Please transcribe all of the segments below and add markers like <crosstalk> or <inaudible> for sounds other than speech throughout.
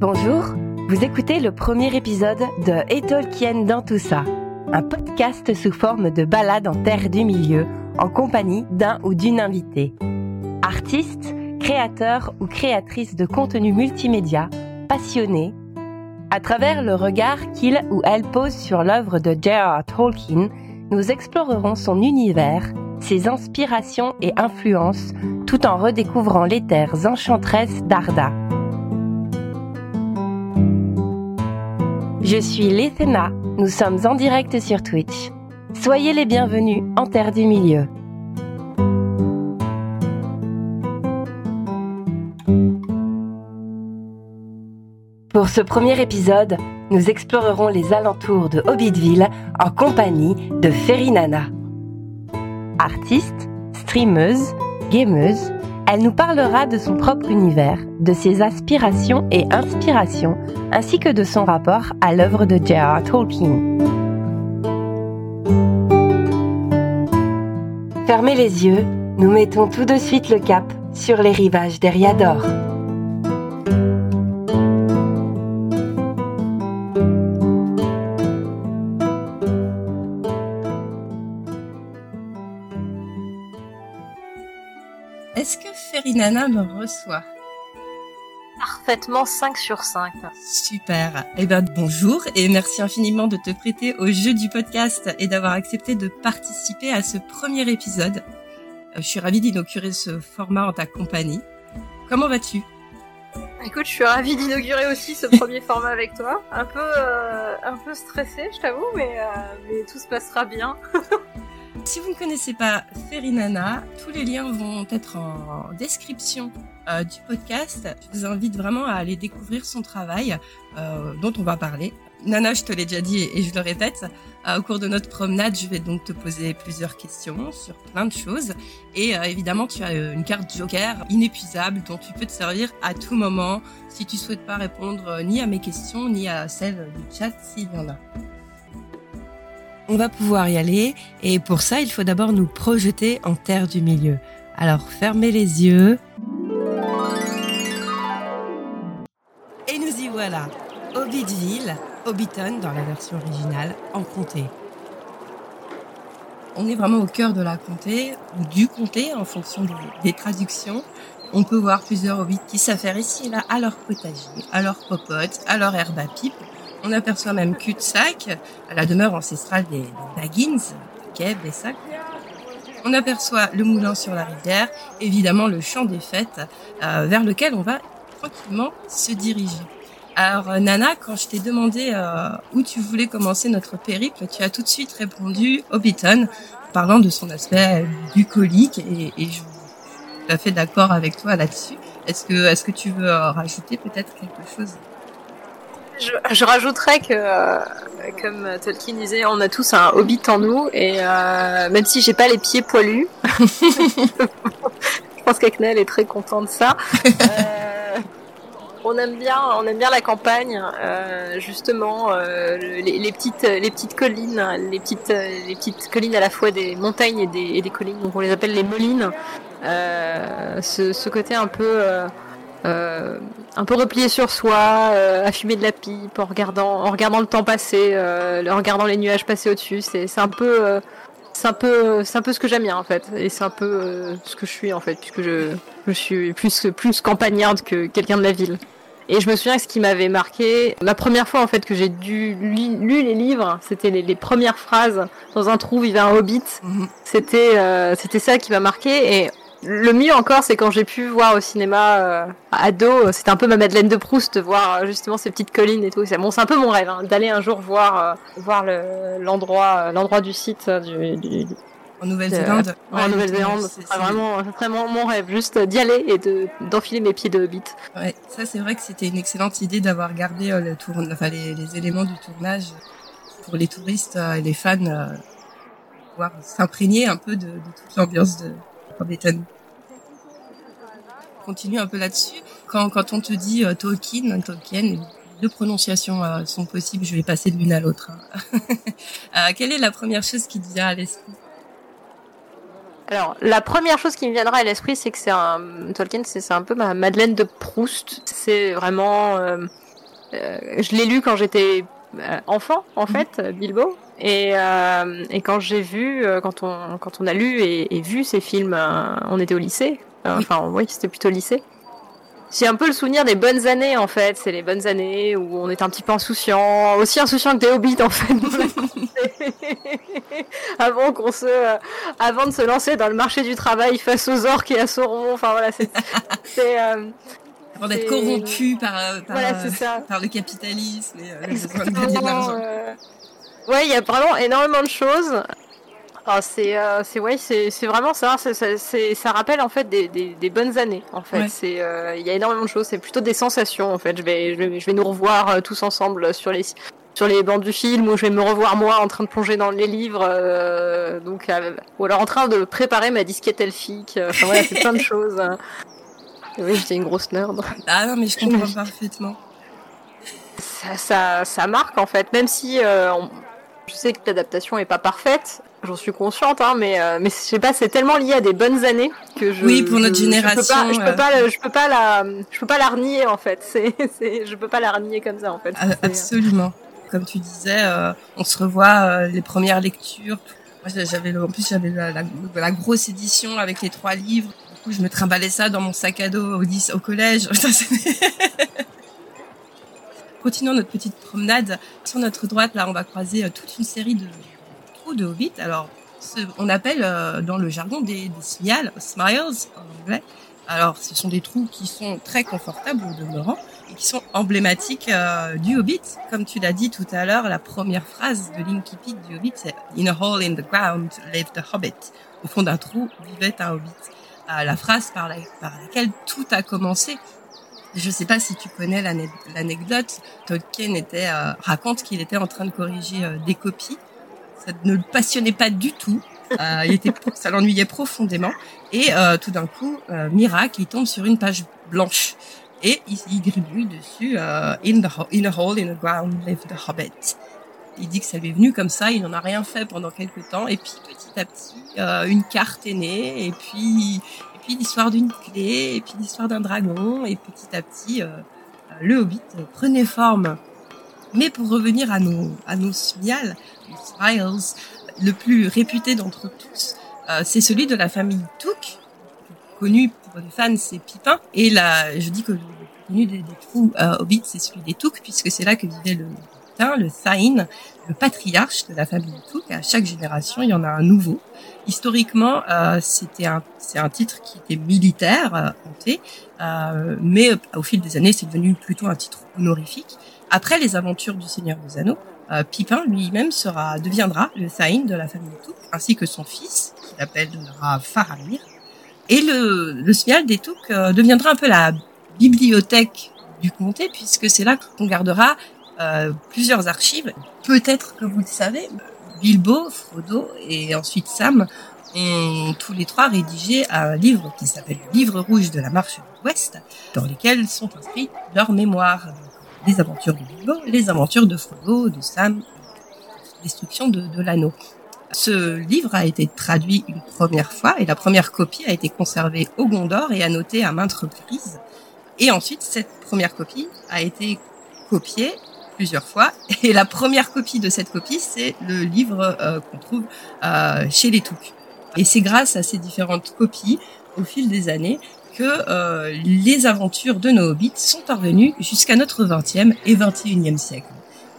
Bonjour, vous écoutez le premier épisode de Et Tolkien dans tout ça, un podcast sous forme de balade en terre du milieu, en compagnie d'un ou d'une invitée. Artiste, créateur ou créatrice de contenu multimédia, passionné, à travers le regard qu'il ou elle pose sur l'œuvre de J.R.R. Tolkien, nous explorerons son univers, ses inspirations et influences, tout en redécouvrant les terres enchanteresses d'Arda. Je suis Léthena, nous sommes en direct sur Twitch. Soyez les bienvenus en Terre du Milieu. Pour ce premier épisode, nous explorerons les alentours de Hobbitville en compagnie de Ferinana. Artiste, streameuse, gameuse, elle nous parlera de son propre univers, de ses aspirations et inspirations, ainsi que de son rapport à l'œuvre de J.R.R. Tolkien. Fermez les yeux, nous mettons tout de suite le cap sur les rivages d'Eriador. Ferinana me reçoit Parfaitement 5 sur 5. Super. Eh ben bonjour et merci infiniment de te prêter au jeu du podcast et d'avoir accepté de participer à ce premier épisode. Euh, je suis ravie d'inaugurer ce format en ta compagnie. Comment vas-tu? Écoute, je suis ravie d'inaugurer aussi ce premier <laughs> format avec toi. Un peu, euh, un peu stressée, je t'avoue, mais, euh, mais tout se passera bien. <laughs> Si vous ne connaissez pas Ferinana, tous les liens vont être en description euh, du podcast. Je vous invite vraiment à aller découvrir son travail euh, dont on va parler. Nana, je te l'ai déjà dit et je le répète, euh, au cours de notre promenade, je vais donc te poser plusieurs questions sur plein de choses. Et évidemment, tu as une carte joker inépuisable dont tu peux te servir à tout moment si tu souhaites pas répondre ni à mes questions ni à celles du chat s'il y en a on va pouvoir y aller et pour ça il faut d'abord nous projeter en terre du milieu. Alors fermez les yeux. Et nous y voilà. Hobbitville, Hobbiton dans la version originale, en comté. On est vraiment au cœur de la comté, ou du comté en fonction des, traductions. On peut voir plusieurs hobbits qui s'affairent ici et là à leur potager, à leur popote, à leur herbe à pipe. On aperçoit même cul-de-sac, à la demeure ancestrale des, des Baggins, et Sac. On aperçoit le moulin sur la rivière, évidemment le champ des fêtes, euh, vers lequel on va tranquillement se diriger. Alors euh, Nana, quand je t'ai demandé euh, où tu voulais commencer notre périple, tu as tout de suite répondu Hobbiton, parlant de son aspect bucolique, et, et je suis tout à fait d'accord avec toi là-dessus. Est-ce que, est-ce que tu veux rajouter peut-être quelque chose? Je, je rajouterais que, euh, comme Tolkien disait, on a tous un hobbit en nous, et euh, même si j'ai pas les pieds poilus, <laughs> je pense qu'Aknel est très content de ça. Euh, on aime bien, on aime bien la campagne, euh, justement euh, les, les petites, les petites collines, les petites, les petites collines à la fois des montagnes et des, et des collines, donc on les appelle les molines. Euh, ce, ce côté un peu, euh, un peu replié sur soi, euh, à fumer de la pipe, en regardant, en regardant le temps passer, euh, en regardant les nuages passer au-dessus. C'est, un peu, euh, c'est un peu, c'est un peu ce que j'aime bien en fait, et c'est un peu ce que je suis en fait, puisque je, je suis plus, plus campagnarde que quelqu'un de la ville. Et je me souviens que ce qui m'avait marqué, la première fois en fait que j'ai dû lu, lu les livres, c'était les, les premières phrases dans un trou vivait un hobbit. Mhm. C'était, euh, c'était ça qui m'a marqué. Et le mieux encore, c'est quand j'ai pu voir au cinéma euh, ado, c'était un peu ma Madeleine de Proust, de voir euh, justement ces petites collines et tout. C'est bon, c'est un peu mon rêve hein, d'aller un jour voir, euh, voir le, l'endroit, euh, l'endroit du site euh, du, du, du- En Nouvelle-Zélande en Ouais, Nouvelle-Zélande. c'est- c'est- vraiment, vraiment mon rêve, juste d'y aller et de d'enfiler mes pieds de hobbit. Ouais, ça c'est vrai que c'était une excellente idée d'avoir gardé euh, le tour, enfin, les, les éléments du tournage pour les touristes euh, et les fans, euh, pouvoir s'imprégner un peu de, de toute l'ambiance de Hobbiton. Continue un peu là-dessus. Quand, quand on te dit euh, Tolkien, Tolkien, deux prononciations euh, sont possibles. Je vais passer de l'une à l'autre. hein. <laughs> Euh, quelle est la première chose qui te vient à l'esprit? Alors, la première chose qui me viendra à l'esprit, c'est que c'est un Tolkien, c'est un peu ma Madeleine de Proust. C'est vraiment, euh, je l'ai lu quand j'étais enfant, en mhm. fait, Bilbo. Et, et quand j'ai vu, quand on, quand on a lu et, et vu ces films, on était au lycée. Enfin, oui, c'était plutôt lycée. J'ai un peu le souvenir des bonnes années en fait, c'est les bonnes années où on était un petit peu insouciant, aussi insouciant que des hobbits en fait. <laughs> avant qu'on se, euh, avant de se lancer dans le marché du travail face aux orques et à Sauron, enfin voilà, c'est, <laughs> euh, avant d'être corrompu euh, par, le capitalisme et euh, de l'argent. Ouais, il y a vraiment énormément de choses. Ah, c'est euh, ouais c'est vraiment ça. Ça rappelle en fait des, des, des bonnes années en fait. C'est euh, il y a énormément de choses. C'est plutôt des sensations en fait. Je vais je vais, je vais nous revoir euh, tous ensemble sur les sur les bancs du film ou je vais me revoir moi en train de plonger dans les livres euh, donc ou alors en train de préparer ma disquette elfique. Enfin voilà c'est plein de choses. Oui j'étais une grosse nerd. Ah non mais je comprends parfaitement. Ça, ça ça marque en fait. Même si on, je sais que l'adaptation est pas parfaite J'en suis consciente, hein, mais euh, mais je sais pas, c'est tellement lié à des bonnes années que je. Oui, pour notre génération. Je peux pas, je peux pas, la, je peux pas la renier en fait. C'est, <laughs> c'est, je peux pas la renier comme ça en fait. Ah, absolument. Comme tu disais, euh, on se revoit euh, les premières lectures. Moi, j'avais en plus j'avais la, la, grosse édition avec les trois livres. Du coup, je me trimballais ça dans mon sac à dos au, au collège. <laughs> <laughs> Continuons notre petite promenade. Sur notre droite, là, on va croiser toute une série de de hobbits. Alors, on appelle euh, dans le jargon des, des smiles, smiles en anglais. Alors, ce sont des trous qui sont très confortables au demeurant et qui sont emblématiques euh, du Hobbit. Comme tu l'as dit tout à l'heure, la première phrase de l'Inkipit du Hobbit, c'est In a hole in the ground lived a hobbit. Au fond d'un trou vivait un Hobbit. Euh, la phrase par, laquelle tout a commencé. Je ne sais pas si tu connais l'anecdote. Tolkien était, raconte qu'il était en train de corriger des copies ça ne le passionnait pas du tout. Euh, il était, ça l'ennuyait profondément. Et euh, tout d'un coup, euh, miracle, il tombe sur une page blanche et il, il gribouille dessus euh, in, the, in a hole in the ground lived the hobbit. Il dit que ça lui est venu comme ça, il n'en a rien fait pendant quelques temps, et puis petit à petit, euh, une carte est née, et puis, puis l'histoire d'une clé, et puis l'histoire d'un dragon, et petit à petit, le Hobbit prenait forme. Mais pour revenir à nos à nos Smiles, le plus réputé d'entre tous, euh, c'est celui de la famille Took, connu pour les fans, c'est Pipin. Et là, je dis que le plus connu des, des trous euh, Hobbit, c'est celui des Took, puisque c'est là que vivait le le Thain, le patriarche de la famille Took. À chaque génération, il y en a un nouveau. Historiquement, euh, c'était un, c'est un titre qui était militaire, euh, hanté, euh, mais au fil des années, c'est devenu plutôt un titre honorifique. Après les aventures du Seigneur des Anneaux, euh, Pipin lui-même sera deviendra le Thain de la famille Touk, ainsi que son fils, qui l'appellera Faramir. Et le, le Smial des Touk euh, deviendra un peu la bibliothèque du comté, puisque c'est là qu'on gardera euh, plusieurs archives. Peut-être que vous le savez, Bilbo, Frodo et ensuite Sam ont tous les trois rédigé un livre qui s'appelle le Livre rouge de la marche de l'Ouest, dans lequel sont inscrits leurs mémoires les aventures de Bilbo, les aventures de Frodo, de Sam, destruction de, de l'anneau. Ce livre a été traduit une première fois et la première copie a été conservée au Gondor et annotée à maintes reprises. Et ensuite, cette première copie a été copiée fois. Et la première copie de cette copie, c'est le livre euh, qu'on trouve euh, chez les Touques. Et c'est grâce à ces différentes copies, au fil des années, que euh, les aventures de nos hobbits sont parvenues jusqu'à notre 20e et 21e siècle.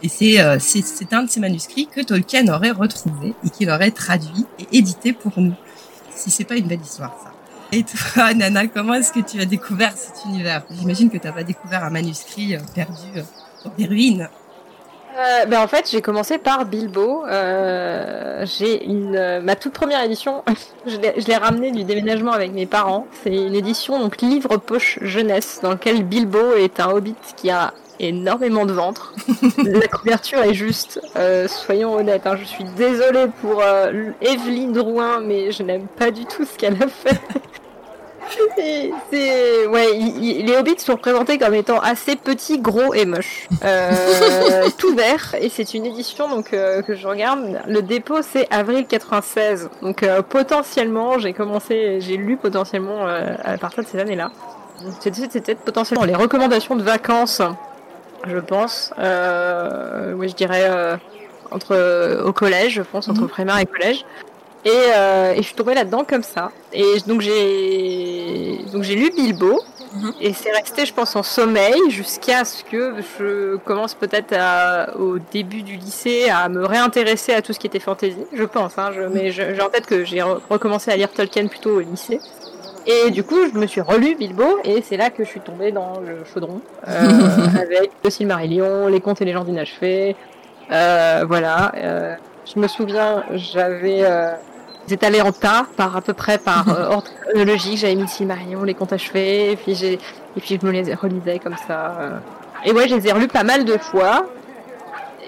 Et c'est c'est un de ces manuscrits que Tolkien aurait retrouvé et qu'il aurait traduit et édité pour nous. Si c'est pas une belle histoire, ça. Et toi, Nana, comment est-ce que tu as découvert cet univers? J'imagine que tu n'as pas découvert un manuscrit perdu des ruines. Euh, ben en fait, j'ai commencé par Bilbo. Euh, j'ai une euh, ma toute première édition. <laughs> je l'ai ramenée du déménagement avec mes parents. C'est une édition donc livre poche jeunesse dans lequel Bilbo est un hobbit qui a énormément de ventre. <laughs> La couverture est juste. Soyons honnêtes. Hein, je suis désolée pour Evelyne Drouin, mais je n'aime pas du tout ce qu'elle a fait <laughs> c'est ouais, les hobbits sont présentés comme étant assez petits, gros et moches, euh, <laughs> tout vert. Et c'est une édition donc euh, que je regarde. Le dépôt c'est avril 96, donc euh, potentiellement j'ai commencé, j'ai lu potentiellement à partir de ces années-là. C'était potentiellement les recommandations de vacances je pense. Oui, je dirais entre au collège, je pense, entre Mhm. primaire et collège. Et, euh, et je suis tombée là-dedans comme ça. Et donc j'ai donc j'ai lu Bilbo. Mhm. Et c'est resté, je pense, en sommeil jusqu'à ce que je commence peut-être au début du lycée à me réintéresser à tout ce qui était fantasy. Je pense, hein, je, mais j'ai en tête que j'ai re- recommencé à lire Tolkien plutôt au lycée. Et du coup, je me suis relu Bilbo et c'est là que je suis tombée dans le chaudron <laughs> euh, avec le Silmarillion, les contes et légendes inachevées. Euh, voilà. euh, je me souviens, j'avais euh, étalé en tas par à peu près par euh, <laughs> ordre chronologique. J'avais mis le Silmarillion, les contes achevés, et puis j'ai et puis je me les relisais comme ça. euh. Et ouais, je les ai relus pas mal de fois.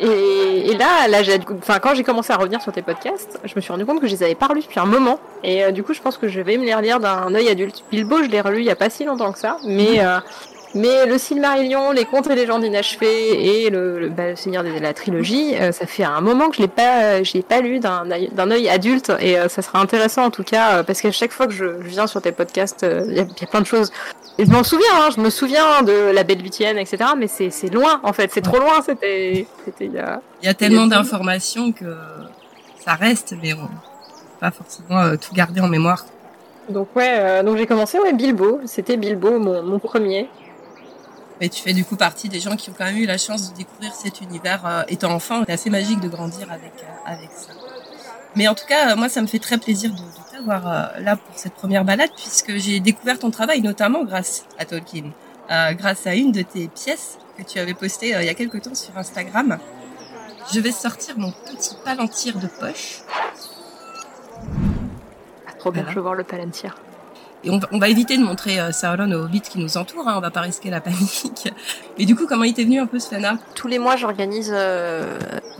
Et, et là, là, j'ai, enfin, quand j'ai commencé à revenir sur tes podcasts, je me suis rendu compte que je les avais pas relus depuis un moment. Et euh, du coup, je pense que je vais me les relire d'un œil adulte. Bilbo, je l'ai relu il y a pas si longtemps que ça, mais euh, mais le Silmarillion, les contes et légendes inachevées et le, le, bah, le Seigneur des la trilogie, euh, ça fait un moment que je l'ai pas, je l'ai pas lu d'un œil- adulte et euh, ça sera intéressant en tout cas euh, parce qu'à chaque fois que je, je viens sur tes podcasts, euh, il y, a- il y a plein de choses. Et je m'en souviens, hein, je me souviens de la Belle Lucienne, etc. Mais c'est c'est loin en fait, c'est trop loin. C'était il y a. Il y a tellement y d'informations que ça reste, mais on pas forcément euh, tout garder en mémoire. Donc ouais, euh, donc j'ai commencé ouais Bilbo, c'était Bilbo mon, mon premier. Mais tu fais du coup partie des gens qui ont quand même eu la chance de découvrir cet univers euh, étant enfant. C'est assez magique de grandir avec euh, avec ça. Mais en tout cas, euh, moi, ça me fait très plaisir de, de t'avoir euh, là pour cette première balade, puisque j'ai découvert ton travail notamment grâce à Tolkien, euh, grâce à une de tes pièces que tu avais postée euh, il y a quelque temps sur Instagram. Je vais sortir mon petit palantir de poche Ah, trop bien, Voilà. je veux voir le Palantir. Et on, va- éviter de montrer euh, Sauron aux hobbits qui nous entourent, hein, on va pas risquer la panique. <laughs> Mais du coup, comment t'est venu un peu ce fanart Tous les mois, j'organise, euh,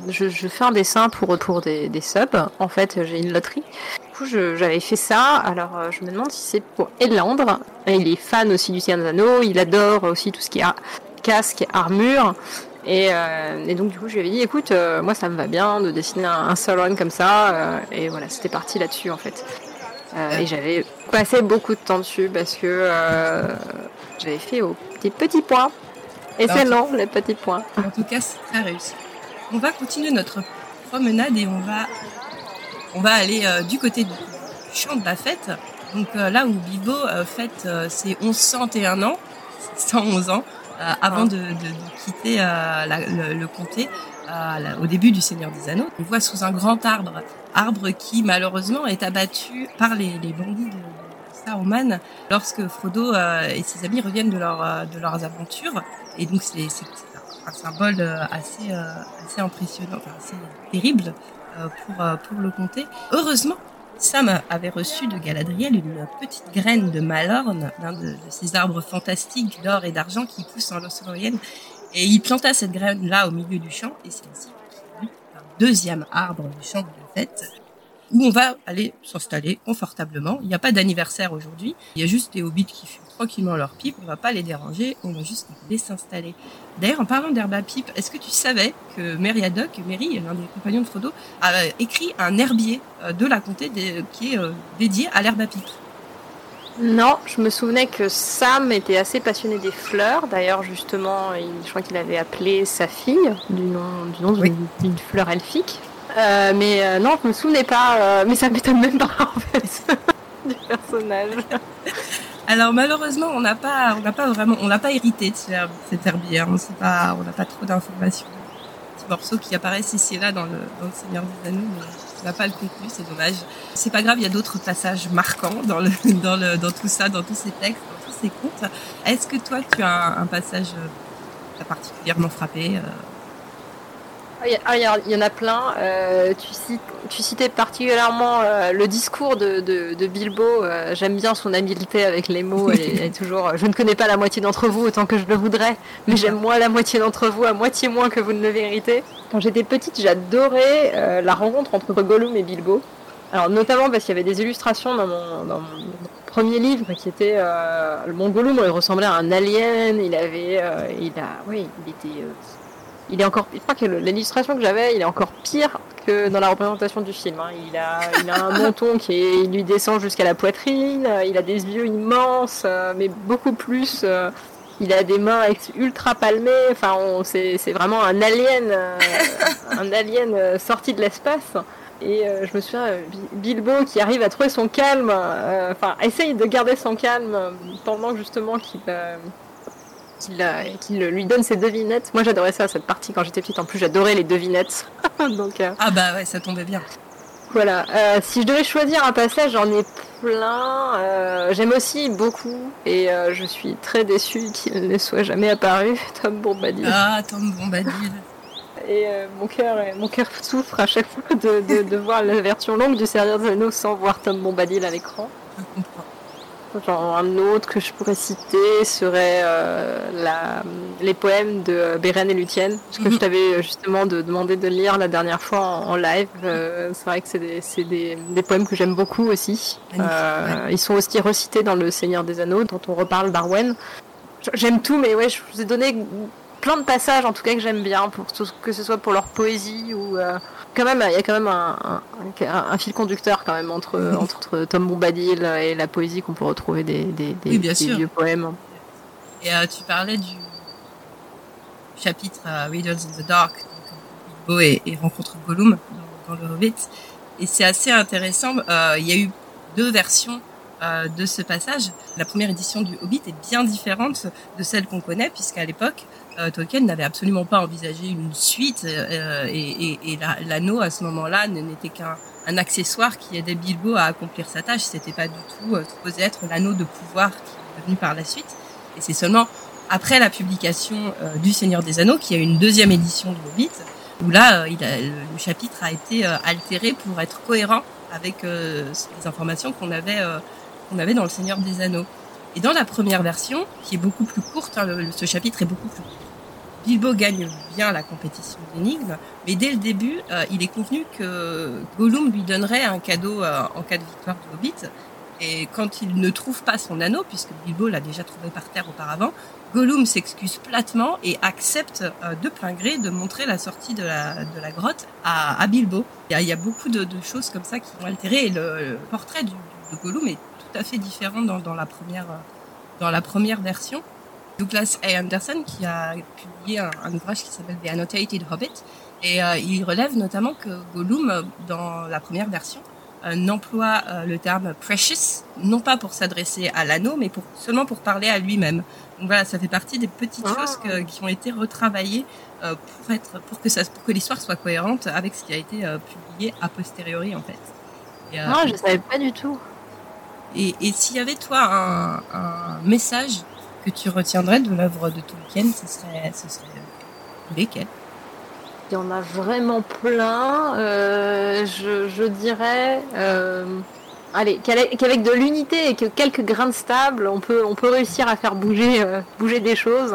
je, fais un dessin pour pour des, subs. En fait, j'ai une loterie. Du coup, j'avais fait ça. Alors, euh, je me demande si c'est pour Elandre. Et il est fan aussi du Seigneur. Il adore aussi tout ce qui est casque armure. Et, euh, et donc, du coup, je lui avais dit, écoute, euh, moi, ça me va bien de dessiner un, un Sauron comme ça. et voilà, c'était parti là-dessus, en fait. Euh, et j'avais passé beaucoup de temps dessus parce que euh, j'avais fait au petit petits points. Et Ah, c'est long, les petits points. En tout cas, c'est très réussi. On va continuer notre promenade et on va, on va aller euh, du côté du champ de la fête. Donc là où Bilbo euh, fête ses 1101 ans, 111 ans, avant de, de- de quitter la- le, le comté au début du Seigneur des Anneaux. On voit sous un grand arbre, arbre qui malheureusement est abattu par les, bandits de, Saruman lorsque Frodo euh, et ses amis reviennent de, leur, euh, de leurs aventures. Et donc c'est un symbole euh, assez, assez impressionnant, assez terrible pour, pour le comté. Heureusement, Sam avait reçu de Galadriel une petite graine de Malorne, l'un de, ces arbres fantastiques d'or et d'argent qui poussent en Lothlórien. Et il planta cette graine-là au milieu du champ, et c'est ainsi qu'il un deuxième arbre du champ de fête, où on va aller s'installer confortablement. Il n'y a pas d'anniversaire aujourd'hui, il y a juste des hobbits qui fument tranquillement leur pipe, on va pas les déranger, on va juste les s'installer. D'ailleurs, en parlant d'herbe à pipe, est-ce que tu savais que Meriadoc, Merry, l'un des compagnons de Frodo, a écrit un herbier euh, de la comté qui est euh, dédié à l'herbe à pipe? Non, je me souvenais que Sam était assez passionné des fleurs. D'ailleurs, justement, il, je crois qu'il avait appelé sa fille du nom, du nom d'une- fleur elfique. Euh, mais euh, non, je me souvenais pas. euh, mais ça m'étonne même pas en fait <laughs> du personnage. Alors malheureusement, on n'a pas, on n'a pas vraiment, on n'a pas hérité de ce herb- cet herbier. hein. On sait pas, on n'a pas trop d'informations. Petits morceaux qui apparaissent ici et là dans le, dans le Seigneur des Anneaux, mais pas le contenu, c'est dommage. C'est pas grave, il y a d'autres passages marquants dans le, <laughs> dans le, dans tout ça, dans tous ces textes, dans tous ces contes. Est-ce que toi, tu as un, passage euh, qui t'a particulièrement frappé euh, il ah, il y, en a plein. Euh, tu, citais particulièrement euh, le discours de, Bilbo. Euh, J'aime bien son habileté avec les mots. Elle est, toujours. Je ne connais pas la moitié d'entre vous autant que je le voudrais, mais j'aime moins la moitié d'entre vous, à moitié moins que vous ne le méritez. Quand j'étais petite, j'adorais la rencontre entre Gollum et Bilbo. Alors notamment parce qu'il y avait des illustrations dans mon, premier livre qui était euh, mon Gollum il ressemblait à un alien. Il avait, il a, oui, il était. Il est encore, je crois que l'illustration que j'avais, il est encore pire que dans la représentation du film. hein. Il a, il a un <laughs> menton qui est, il lui descend jusqu'à la poitrine. euh, Il a des yeux immenses, euh, mais beaucoup plus, euh, il a des mains ultra palmées. Enfin, c'est vraiment un alien, un alien sorti de l'espace. Et euh, je me souviens, Bilbo qui arrive à trouver son calme, enfin, essaye de garder son calme pendant justement qu'il qu'il lui donne ses devinettes. Moi, j'adorais ça, cette partie quand j'étais petite. En plus, j'adorais les devinettes. <laughs> Donc, Ah bah ouais, ça tombait bien. Voilà. si je devais choisir un passage, j'en ai plein. Euh, j'aime aussi beaucoup et euh, je suis très déçue qu'il ne soit jamais apparu, <laughs> Tom Bombadil. Ah, Tom Bombadil. Et euh, mon cœur, mon cœur souffre à chaque fois de, de, voir la version longue du Seigneur des Anneaux sans voir Tom Bombadil à l'écran. Je comprends. Genre, un autre que je pourrais citer serait euh, la, les poèmes de Beren et Lucienne, ce que je mhm. t'avais justement de, demandé de lire la dernière fois en, live. Euh, c'est vrai que c'est des, des, des, poèmes que j'aime beaucoup aussi. Euh, ils sont aussi recités dans Le Seigneur des Anneaux, dont on reparle d'Arwen. J'aime tout, mais ouais, je vous ai donné plein de passages en tout cas que j'aime bien, pour que ce soit pour leur poésie ou quand même, il y a quand même un, un, fil conducteur quand même entre, <laughs> entre Tom Bombadil et la poésie qu'on peut retrouver des, des, des, vieux poèmes. Et euh, tu parlais du chapitre uh, Readers in the Dark, Bilbo et, et, rencontre Gollum dans, le Hobbit. Et c'est assez intéressant. Euh, il y a eu deux versions euh, de ce passage. La première édition du Hobbit est bien différente de celle qu'on connaît, puisqu'à l'époque, euh, Tolkien n'avait absolument pas envisagé une suite euh, et, et, l'anneau à ce moment-là n'était qu'un un accessoire qui aidait Bilbo à accomplir sa tâche. C'était pas du tout euh, supposé être l'anneau de pouvoir qui est devenu par la suite. Et c'est seulement après la publication du Seigneur des Anneaux qu'il y a eu une deuxième édition du Hobbit où là il a, le chapitre a été altéré pour être cohérent avec les informations qu'on avait qu'on avait dans le Seigneur des Anneaux. Et dans la première version, qui est beaucoup plus courte, hein, ce chapitre est beaucoup plus court, Bilbo gagne bien la compétition d'énigmes, mais dès le début, euh, il est convenu que Gollum lui donnerait un cadeau euh, en cas de victoire de Hobbit. Et quand il ne trouve pas son anneau, puisque Bilbo l'a déjà trouvé par terre auparavant, Gollum s'excuse platement et accepte euh, de plein gré de montrer la sortie de la, grotte à, Bilbo. Il y, a, beaucoup de, choses comme ça qui vont altérer le, portrait du, de Gollum tout à fait différent dans, dans, la, première, dans la première version. Douglas A. Anderson qui a publié un, ouvrage qui s'appelle The Annotated Hobbit et euh, il relève notamment que Gollum dans la première version euh, n'emploie euh, le terme precious non pas pour s'adresser à l'anneau mais pour seulement pour parler à lui-même. Donc voilà, ça fait partie des petites ah. choses qui ont été retravaillées pour être pour que ça pour que l'histoire soit cohérente avec ce qui a été publié a posteriori en fait. Et, ah, je savais pas du tout. Et, s'il y avait toi un, message que tu retiendrais de l'œuvre de Tolkien, ce serait, ce serait lesquels? Il y en a vraiment plein. Euh, je, dirais, euh, allez, qu'avec de l'unité et que quelques grains de stable, on peut, on peut réussir à faire bouger, euh, bouger des choses.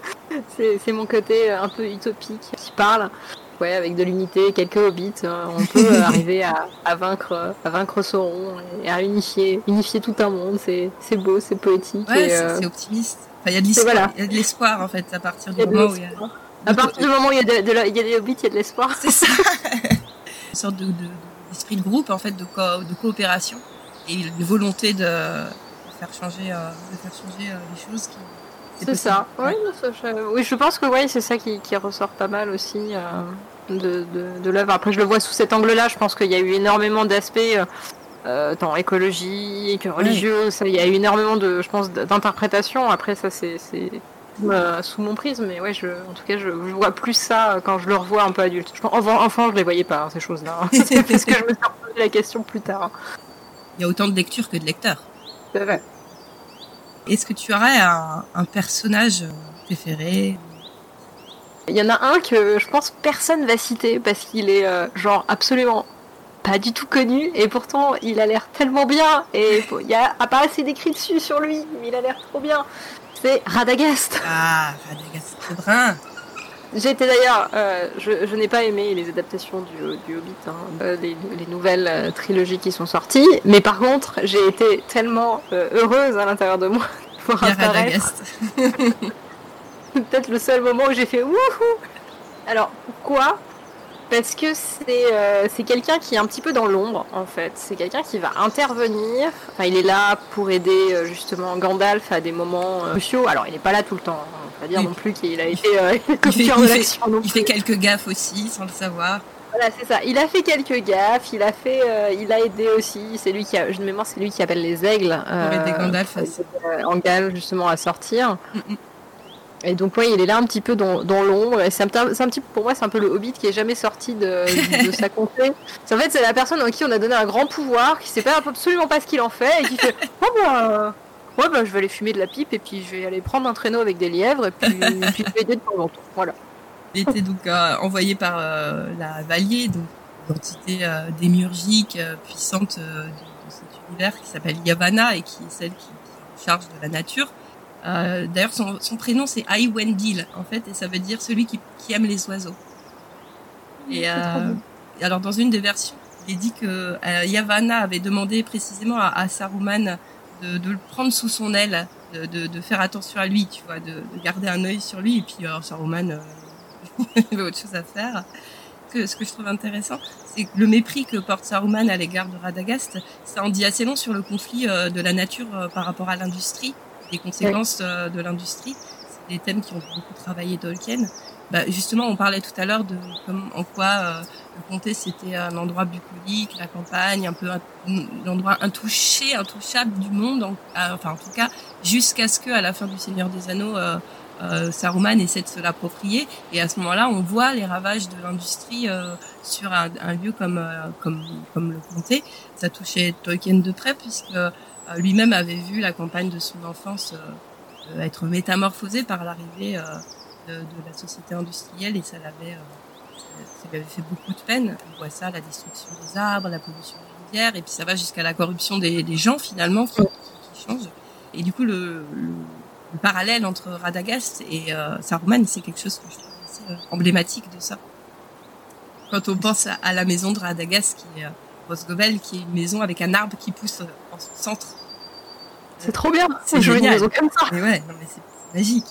<laughs> c'est mon côté un peu utopique qui parle ouais, avec de l'unité, quelques hobbits, euh, on peut euh, <laughs> arriver à, à, vaincre, à vaincre Sauron et à unifier, unifier tout un monde. C'est, c'est beau, c'est poétique. Ouais, c'est, euh, optimiste. Enfin, il y a de l'espoir. Voilà. Il y a de l'espoir en fait à partir du moment où il y a. À partir du moment où il y a, de, il y a des hobbits, il y a de l'espoir. C'est ça. <laughs> une sorte de, de, d'esprit de groupe en fait, de, de coopération et une volonté de faire changer, de faire changer les choses qui c'est ça. Oui, oui, je pense que oui, c'est ça qui, qui, ressort pas mal aussi euh, de, de, de l'œuvre. Après, je le vois sous cet angle-là. Je pense qu'il y a eu énormément d'aspects, euh, euh tant écologiques, religieux. Ça, il y a eu énormément de, je pense, d'interprétations. Après, ça, c'est euh, sous mon prisme. Mais ouais, je, en tout cas, je, je, vois plus ça quand je le revois un peu adulte. Je pense, enfant, je les voyais pas hein, ces choses-là. <laughs> c'est parce que je me suis posé la question plus tard. Il y a autant de lectures que de lecteurs. C'est vrai. Est-ce que tu aurais un, personnage préféré? Il y en a un que je pense personne va citer parce qu'il est euh, genre absolument pas du tout connu et pourtant il a l'air tellement bien et il y a, pas assez d'écrit dessus sur lui mais il a l'air trop bien. C'est Radagast. Ah, Radagast, c'est brun. J'ai été d'ailleurs, euh, je, n'ai pas aimé les adaptations du, du Hobbit, hein, euh, les, nouvelles trilogies qui sont sorties, mais par contre, j'ai été tellement heureuse à l'intérieur de moi <laughs> pour apparaître. <laughs> Peut-être le seul moment où j'ai fait wouhou. Alors pourquoi parce que c'est euh, c'est quelqu'un qui est un petit peu dans l'ombre en fait. C'est quelqu'un qui va intervenir. Enfin, il est là pour aider euh, justement Gandalf à des moments euh, cruciaux. Alors, il n'est pas là tout le temps. Hein. On va dire non plus qu'il a été euh, <laughs> Il fait, au cœur il fait- il fait quelques gaffes aussi, sans le savoir. Voilà, c'est ça. Il a fait quelques gaffes. Il a fait, euh, il a aidé aussi. C'est lui qui a, je mémoire, c'est lui qui appelle les aigles. Pour aider Gandalf à se- euh, en justement à sortir. Mm, mm. Et donc ouais, il est là un petit peu dans, dans l'ombre. Et c'est un, petit- c'est un petit, pour moi, c'est un peu le Hobbit qui est jamais sorti de, de sa <laughs> contrée. C'est- En fait, c'est la personne à qui on a donné un grand pouvoir, qui sait pas absolument pas ce qu'il en fait et qui fait, <laughs> oh bah, ouais bah, je vais aller fumer de la pipe et puis je vais aller prendre un traîneau avec des lièvres et puis, puis je vais aider de temps en temps. Voilà. Il était donc euh, envoyé par euh, la Valier, donc l'entité euh, démiurgique euh, puissante de, de cet univers qui s'appelle Yavanna et qui est celle qui, qui est en charge de la nature. Euh, D'ailleurs, son, son prénom c'est Aiwendil en fait, et ça veut dire celui qui, qui aime les oiseaux. Et euh, alors dans une des versions, il est dit que euh, Yavanna avait demandé précisément à, à Saruman de, de le prendre sous son aile, de, de, de faire attention à lui, tu vois, de, de garder un œil sur lui. Et puis alors Saruman euh, <laughs> avait autre chose à faire. Que, ce que je trouve intéressant, c'est que le mépris que porte Saruman à l'égard de Radagast, ça en dit assez long sur le conflit euh, de la nature par rapport à l'industrie, les conséquences euh, de l'industrie. C'est des thèmes qui ont beaucoup travaillé Tolkien. Bah, justement, on parlait tout à l'heure de comme, en quoi euh, le comté c'était un endroit bucolique, la campagne, un peu un, l'endroit intouché, intouchable du monde. en- à- enfin, en tout cas, jusqu'à ce que, à la fin du Seigneur des Anneaux, euh, euh, Saruman essaie de se l'approprier. Et à ce moment-là, on voit les ravages de l'industrie euh, sur un, un lieu comme euh, comme comme le comté. Ça touchait Tolkien de près puisque euh, lui-même avait vu la campagne de son enfance euh, euh, être métamorphosée par l'arrivée euh, de, de la société industrielle et ça l'avait euh, ça, lui avait fait beaucoup de peine. On voit ça, la destruction des arbres, la pollution des rivières et puis ça va jusqu'à la corruption des, des gens finalement qui, qui, changent. Et du coup, le, le, le parallèle entre Radagast et euh, Saruman, c'est quelque chose que je trouve assez euh, emblématique de ça. Quand on pense à, à la maison de Radagast, qui est euh, Rosgovel, qui est une maison avec un arbre qui pousse euh, en son centre. C'est trop bien. C'est une génial. maison comme ça. Mais ouais, non mais c'est magique.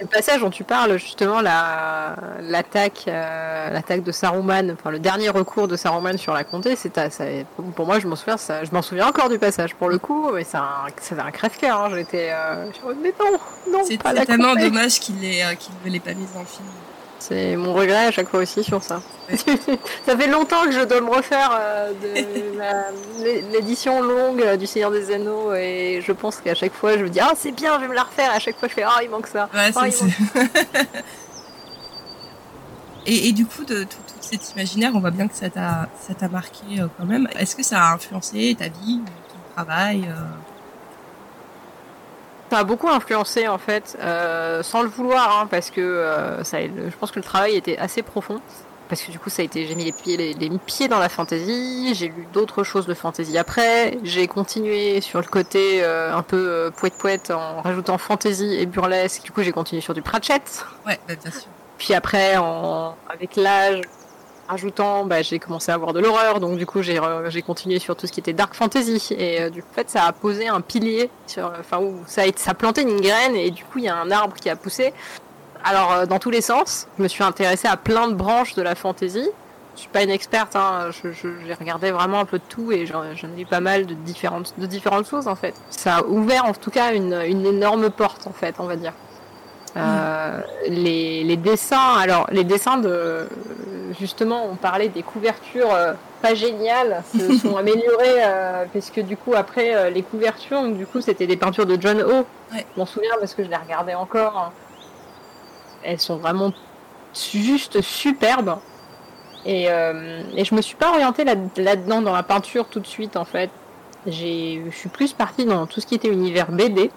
Le passage dont tu parles, justement, la l'attaque, euh, l'attaque de Saruman, enfin le dernier recours de Saruman sur la comté, c'est à- ça, pour moi, je m'en souviens, ça, je m'en souviens encore du passage pour le coup, mais c'est un, ça avait un crève-cœur. Hein, J'étais, euh, mais non, non, C'est tellement dommage qu'il l'ait euh, qu'il ne l'ait pas mise dans le film. C'est mon regret à chaque fois aussi sur ça. <laughs> ça fait longtemps que je dois me refaire euh, de <laughs> l'édition longue euh, du Seigneur des Anneaux et je pense qu'à chaque fois je me dis ah c'est bien, je vais me la refaire. À chaque fois je fais ah il manque ça. Ouais, Ah, <laughs> et, et du coup, de tout, tout cet imaginaire, on voit bien que ça t'a ça t'a marqué euh, quand même. Est-ce que ça a influencé ta vie, ton travail Ça a beaucoup influencé en fait, euh, sans le vouloir, hein, parce que euh, ça, je pense que le travail était assez profond. Parce que du coup, ça a été, j'ai mis les pieds, les, les pieds dans la fantasy. J'ai lu d'autres choses de fantasy après. J'ai continué sur le côté euh, un peu poète poète en rajoutant fantasy et burlesque. Du coup, j'ai continué sur du Pratchett. Ouais, bah, bien sûr. Puis après, en, avec l'âge, rajoutant, bah, j'ai commencé à avoir de l'horreur, donc du coup j'ai continué sur tout ce qui était dark fantasy et euh, du coup, fait ça a posé un pilier enfin ça a, planté une graine et du coup il y a un arbre qui a poussé. Alors euh, dans tous les sens, je me suis intéressée à plein de branches de la fantasy. Je suis pas une experte, hein, j'ai regardé vraiment un peu de tout et j'en ai eu pas mal de différentes, de différentes choses en fait. Ça a ouvert en tout cas une, une énorme porte en fait, on va dire. Euh, les, les dessins, alors les dessins de justement, on parlait des couvertures euh, pas géniales, se <laughs> sont améliorées euh, puisque du coup après les couvertures, donc, du coup c'était des peintures de John O. Ouais. Je m'en souviens parce que je les regardais encore. Elles sont vraiment juste superbes. Et, et je me suis pas orientée là- là-dedans dans la peinture tout de suite en fait. J'ai, je suis plus partie dans tout ce qui était univers BD.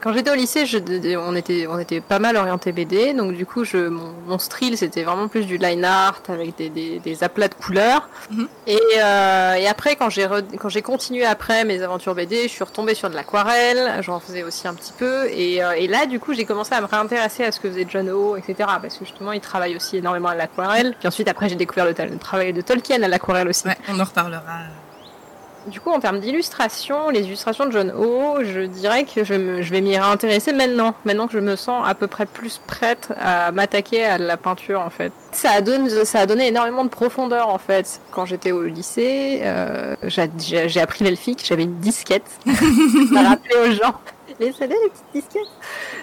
Quand j'étais au lycée, je, on était, on était pas mal orienté BD, donc du coup, je, mon, mon style c'était vraiment plus du line art avec des, des, des aplats de couleurs. Mhm. Et, euh, et après, quand j'ai, continué après mes aventures BD, je suis retombée sur de l'aquarelle. J'en faisais aussi un petit peu, et, euh, et là, du coup, j'ai commencé à me réintéresser à ce que faisait John O, etc. Parce que justement, il travaille aussi énormément à l'aquarelle. Puis ensuite, après, j'ai découvert le, travail de Tolkien à l'aquarelle aussi. Ouais, on en reparlera. Du coup, en termes d'illustration, les illustrations de John O, je dirais que je, vais m'y réintéresser maintenant. Maintenant que je me sens à peu près plus prête à m'attaquer à la peinture, en fait. Ça a, donné, ça énormément de profondeur, en fait. Quand j'étais au lycée, euh, j'ai appris l'elfique, j'avais une disquette. <laughs> à rappeler aux gens. Les CD, les petites disquettes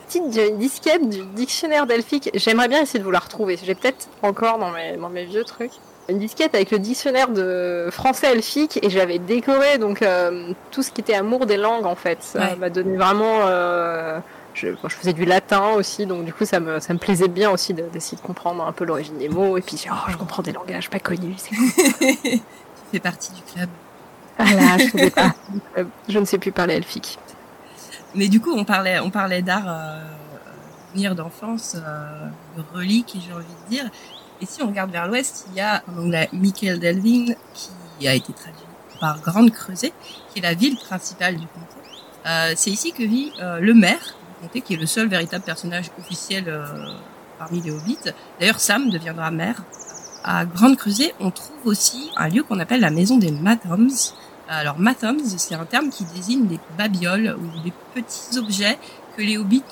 Petite disquette du dictionnaire delphique. J'aimerais bien essayer de vous la retrouver. J'ai peut-être encore dans mes vieux trucs une disquette avec le dictionnaire de français elfique et j'avais décoré donc euh, tout ce qui était amour des langues en fait. Ça m'a donné vraiment. Euh, je, je, faisais du latin aussi donc du coup ça me, ça me plaisait bien aussi d'essayer de, comprendre un peu l'origine des mots et puis oh, je comprends des langages pas connus. <laughs> tu fais partie du club. Voilà, je, pas. je ne sais plus parler elfique. Mais du coup on parlait, on parlait d'art. Euh, d'enfance, euh, de relique, j'ai envie de dire. Et si on regarde vers l'ouest, il y a en anglais Michael Delvin qui a été traduit par Grande Creuset, qui est la ville principale du comté. Euh, c'est ici que vit euh, le maire du comté, qui est le seul véritable personnage officiel euh, parmi les hobbits. D'ailleurs, Sam deviendra maire. À Grande Creuset, on trouve aussi un lieu qu'on appelle la maison des Mathoms. Alors, Mathoms, c'est un terme qui désigne des babioles ou des petits objets que les hobbits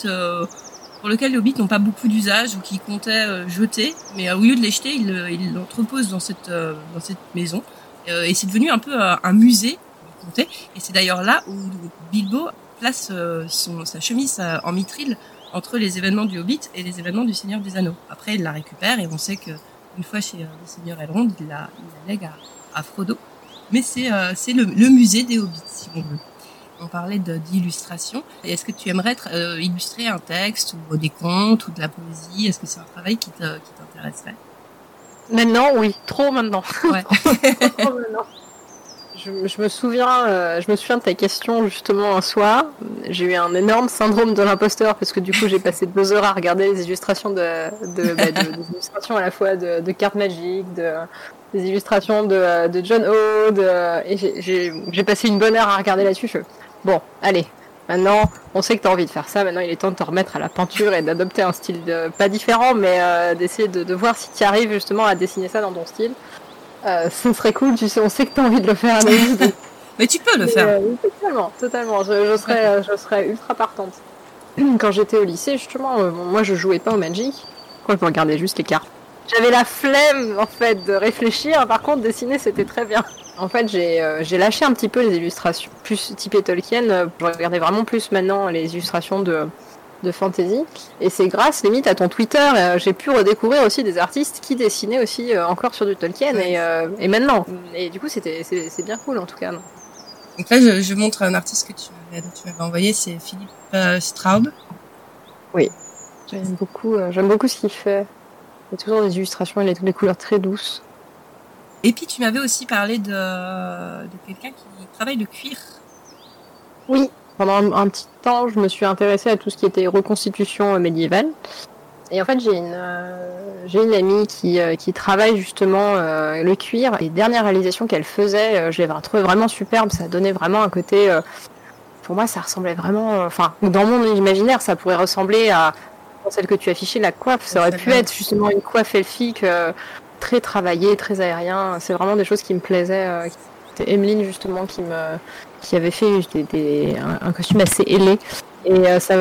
pour lequel les hobbits n'ont pas beaucoup d'usage ou qui comptaient euh, jeter, mais euh, au lieu de les jeter, ils euh, l'entreposent dans cette dans cette maison. et c'est devenu un peu un musée du comté. Et c'est d'ailleurs là où Bilbo place son, sa chemise en mitril entre les événements du Hobbit et les événements du Seigneur des Anneaux. Après, il la récupère et on sait que une fois chez le Seigneur Elrond, il la, il lègue à, Frodo. Mais c'est c'est le, le musée des Hobbits, si on veut on parlait d'illustration. Est-ce que tu aimerais euh, illustrer un texte ou des contes ou de la poésie? Est-ce que c'est un travail qui t'intéresserait? Maintenant, oui, trop maintenant. Ouais. <laughs> Je, me souviens, euh, je me souviens de ta question justement un soir. J'ai eu un énorme syndrome de l'imposteur parce que du coup j'ai passé deux heures à regarder les illustrations de, de, bah, des illustrations à la fois de, de cartes magiques, de, des illustrations de, de John Ode et j'ai passé une bonne heure à regarder là-dessus. Bon, allez, maintenant, on sait que tu as envie de faire ça. Maintenant, il est temps de te remettre à la peinture et d'adopter un style pas différent, mais euh, d'essayer de, voir si tu arrives justement à dessiner ça dans ton style. Euh, ce serait cool, tu sais, on sait que tu as envie de le faire. <laughs> mais tu peux le faire. Euh, totalement, totalement. Je, serais, je serais ultra partante. <clears throat> Quand j'étais au lycée, justement, moi, je jouais pas au Magic. Quoi, je regardais juste les cartes. J'avais la flemme, en fait, de réfléchir. Par contre, dessiner, c'était très bien. En fait, euh, j'ai lâché un petit peu les illustrations plus typées Tolkien. Euh, je regardais vraiment plus maintenant les illustrations de, de fantasy. Et c'est grâce, limite, à ton Twitter, euh, j'ai pu redécouvrir aussi des artistes qui dessinaient aussi encore sur du Tolkien et, et maintenant. Et du coup, c'était c'est bien cool en tout cas. Donc là, je, je, montre un artiste que tu m'avais envoyé, c'est Philippe Straub. Oui, j'aime beaucoup, j'aime beaucoup ce qu'il fait. Il y a toujours des illustrations, il a des couleurs très douces. Et puis tu m'avais aussi parlé de, de quelqu'un qui travaille le cuir. Oui, pendant un, petit temps, je me suis intéressée à tout ce qui était reconstitution médiévale. Et en fait, j'ai une, euh, j'ai une amie qui, euh, qui travaille justement euh, le cuir. Les dernières réalisations qu'elle faisait, je les trouvées vraiment superbes. Ça donnait vraiment un côté. pour moi, ça ressemblait vraiment. Enfin, dans mon imaginaire, ça pourrait ressembler à celle que tu affichais, la coiffe. Ça aurait pu être justement une coiffe elfique très travaillé, très aérien. C'est vraiment des choses qui me plaisaient. Euh, C'était Emeline justement qui me qui avait fait des, un, costume assez ailé. Et euh, ça,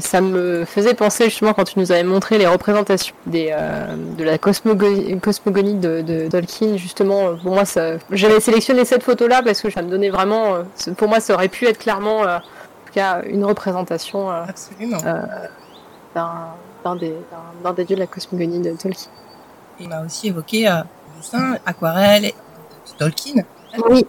ça me faisait penser justement quand tu nous avais montré les représentations des, euh, de la cosmogonie, cosmogonie de, de, Tolkien, justement, pour moi, j'avais sélectionné cette photo-là parce que ça me donnait vraiment, pour moi, ça aurait pu être clairement, en tout cas, une représentation d'un des, des dieux de la cosmogonie de Tolkien. Il m'a aussi évoqué euh, dessin, aquarelle, Tolkien. Oui.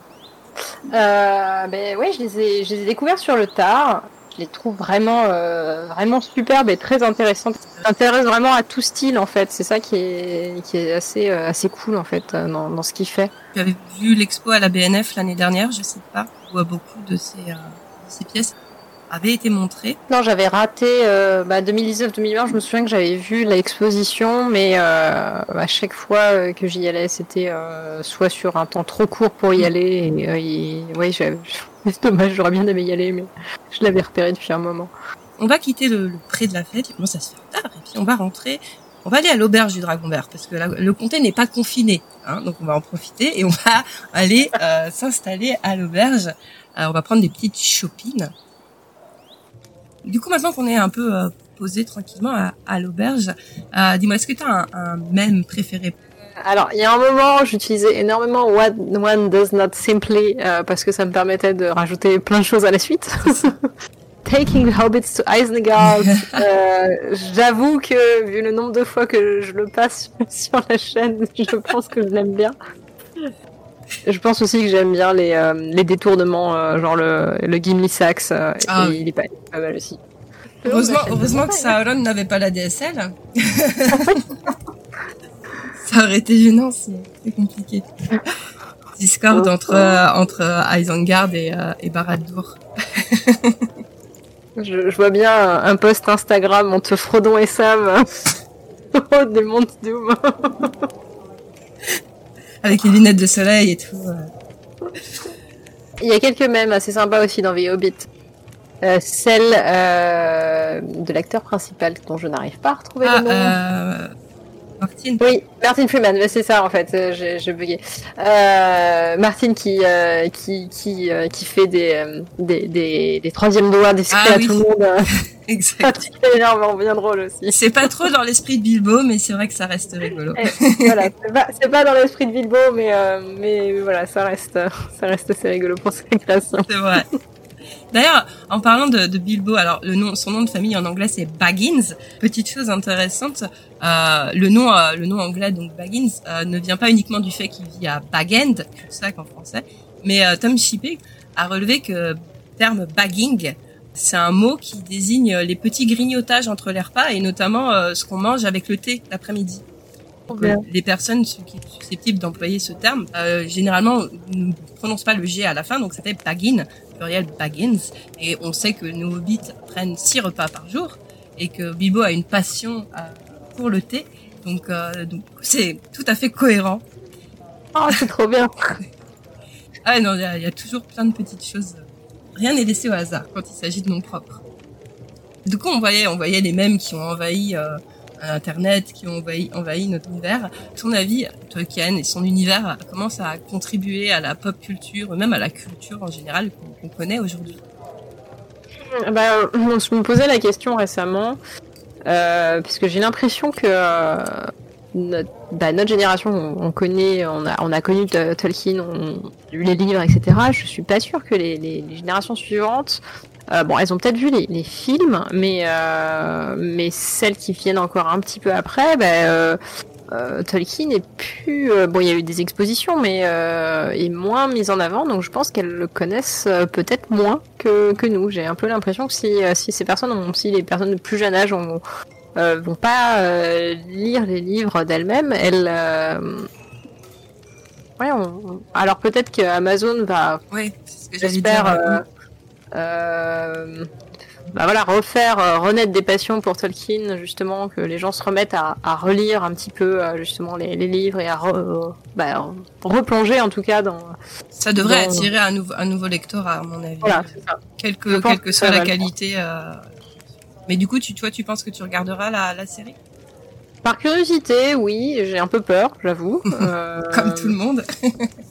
Euh, ben ouais, je les ai, je les ai découverts sur le tard. Je les trouve vraiment, euh, vraiment superbes et très intéressantes. S'intéresse vraiment à tout style en fait. C'est ça qui est, qui est assez, euh, assez cool en fait dans, dans ce qu'il fait. Tu avais vu l'expo à la BNF l'année dernière, je sais pas, où beaucoup de ces, de ces pièces avait été montré Non, j'avais raté euh, bah, 2019-2020. Je me souviens que j'avais vu l'exposition, mais euh, à chaque fois euh, que j'y allais, c'était euh, soit sur un temps trop court pour y aller. Et, oui, <laughs> c'est dommage, j'aurais bien aimé y aller, mais je l'avais repéré depuis un moment. On va quitter le, pré de la fête, il commence à se faire tard, et puis on va rentrer on va aller à l'auberge du Dragon Vert parce que le comté n'est pas confiné, hein, donc on va en profiter et on va <laughs> aller euh, s'installer à l'auberge. on va prendre des petites chopines. Du coup, maintenant qu'on est un peu euh, posé tranquillement à, l'auberge, euh, dis-moi, est-ce que tu as un, un mème préféré? Alors, il y a un moment, j'utilisais énormément What One Does Not Simply parce que ça me permettait de rajouter plein de choses à la suite. <laughs> Taking Hobbits to Isengard. <laughs> euh, J'avoue que, vu le nombre de fois que je le passe <laughs> sur la chaîne, je pense que je l'aime bien. Je pense aussi que j'aime bien les, euh, les détournements, euh, genre le, le Gimli Sax, euh, ah, il, est pas, mal aussi. Heureusement, heureusement que Sauron n'avait pas la DSL. <laughs> Ça aurait été gênant, c'est compliqué. Discord entre, entre Isengard et, et Barad-dûr. <laughs> Je, vois bien un, post Instagram entre Frodon et Sam <laughs> oh, des montes Doom. Avec les lunettes de soleil et tout. Il y a quelques mèmes assez sympas aussi dans The Hobbit. Euh, celle euh, de l'acteur principal dont je n'arrive pas à retrouver le ah, nom. Euh, Martin. Oui, Martin Freeman, c'est ça en fait, euh, j'ai bugué. Euh, Martin qui euh, qui qui euh, qui fait des euh, des des, des troisièmes doigts discrets ah, à tout le monde. exact. <laughs> C'est énormément bien drôle aussi. C'est pas trop dans l'esprit de Bilbo, mais c'est vrai que ça reste rigolo. voilà, c'est pas, pas dans l'esprit de Bilbo, mais mais voilà, ça reste ça reste assez rigolo pour cette création. C'est vrai. D'ailleurs, en parlant de, de, Bilbo, alors le nom, son nom de famille en anglais c'est Baggins. Petite chose intéressante, euh, le nom, euh, le nom anglais donc Baggins euh, ne vient pas uniquement du fait qu'il vit à Bag End, ça qu'en français, mais euh, Tom Shippey a relevé que le terme bagging, c'est un mot qui désigne les petits grignotages entre les repas et notamment ce qu'on mange avec le thé l'après-midi. Les personnes qui sont susceptibles d'employer ce terme, généralement, ne prononcent pas le G à la fin, donc ça fait baggin, pluriel Baggins. Et on sait que nos hobbits prennent six repas par jour et que Bilbo a une passion euh, pour le thé. Donc, euh, donc c'est tout à fait cohérent. Oh, c'est trop bien. ah non, il y, a toujours plein de petites choses. Rien n'est laissé au hasard quand il s'agit de mon propre. Du coup, on voyait, on voyait les mêmes qui ont envahi euh, Internet, qui ont envahi, notre univers. ton avis, Tolkien et son univers commencent à contribuer à la pop culture, même à la culture en général qu'on connaît aujourd'hui? Bah, Je me posais la question récemment, euh, puisque j'ai l'impression que euh, notre, bah, notre, génération, on, connaît, on a, on a connu Tolkien, on a lu les livres, etc. Je suis pas sûre que les, les, les générations suivantes euh, bon, elles ont peut-être vu les, les, films, mais euh, mais celles qui viennent encore un petit peu après, ben, euh, Tolkien est plus. Bon, il y a eu des expositions, mais est moins mise en avant, donc je pense qu'elles le connaissent peut-être moins que, que nous. J'ai un peu l'impression que si, si ces personnes, ont, si les personnes de plus jeune âge ont, vont pas lire les livres d'elles-mêmes, elles. Ouais, alors peut-être que Amazon va. Oui, j'espère euh, bah voilà, refaire, euh, renaître des passions pour Tolkien, justement, que les gens se remettent à, à relire un petit peu euh, justement les, les, livres et à bah, replonger en tout cas dans. Ça devrait attirer un, nouveau un nouveau lecteur à mon avis. Voilà, c'est ça. Quelle que, quelle que soit la qualité. Euh... Mais du coup, tu, toi, tu penses que tu regarderas la, la série? Par curiosité, oui, j'ai un peu peur, j'avoue. <laughs> Comme tout le monde. <laughs>